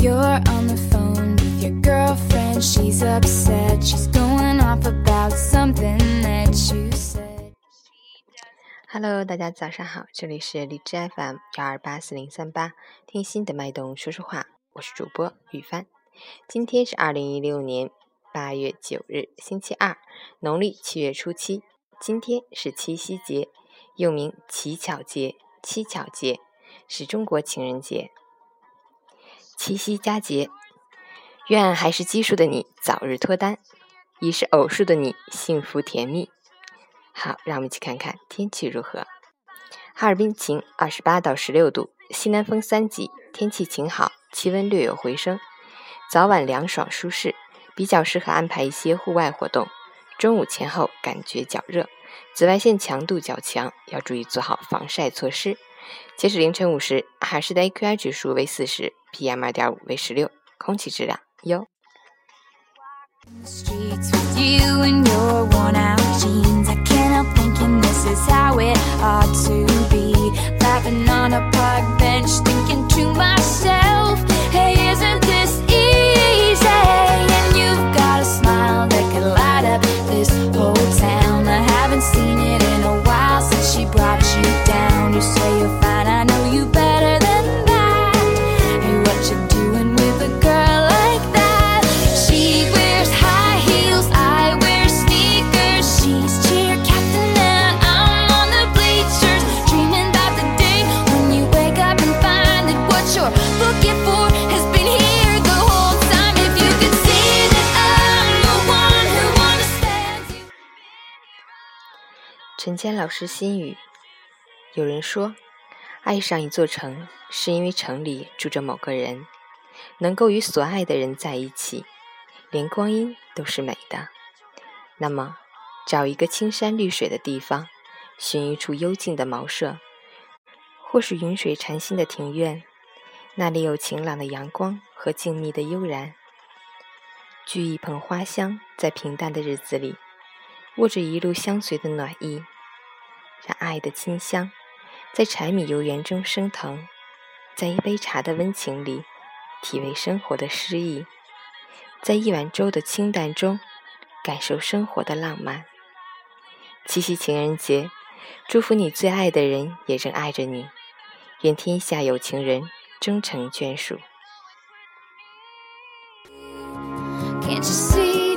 you're on the phone with your girlfriend. She's upset. She's going off about something that you said. Hello，大家早上好，这里是荔枝 FM 幺二八四零三八，听心的脉动说说话，我是主播雨帆。今天是二零一六年八月九日，星期二，农历七月初七。今天是七夕节，又名乞巧节、七巧节，是中国情人节。七夕佳节，愿还是奇数的你早日脱单，已是偶数的你幸福甜蜜。好，让我们一起看看天气如何。哈尔滨晴，二十八到十六度，西南风三级，天气晴好，气温略有回升，早晚凉爽舒适，比较适合安排一些户外活动。中午前后感觉较热，紫外线强度较强，要注意做好防晒措施。截止凌晨五时，海市的 AQI 指数为四十，PM 二点五为十六，空气质量优。Laughing on a park bench, thinking to myself, hey, isn't 陈坚老师心语：有人说，爱上一座城，是因为城里住着某个人，能够与所爱的人在一起，连光阴都是美的。那么，找一个青山绿水的地方，寻一处幽静的茅舍，或是云水禅心的庭院，那里有晴朗的阳光和静谧的悠然。掬一捧花香，在平淡的日子里，握着一路相随的暖意，让爱的清香在柴米油盐中升腾，在一杯茶的温情里体味生活的诗意，在一碗粥的清淡中感受生活的浪漫。七夕情人节，祝福你最爱的人也仍爱着你，愿天下有情人终成眷属。Can't you see?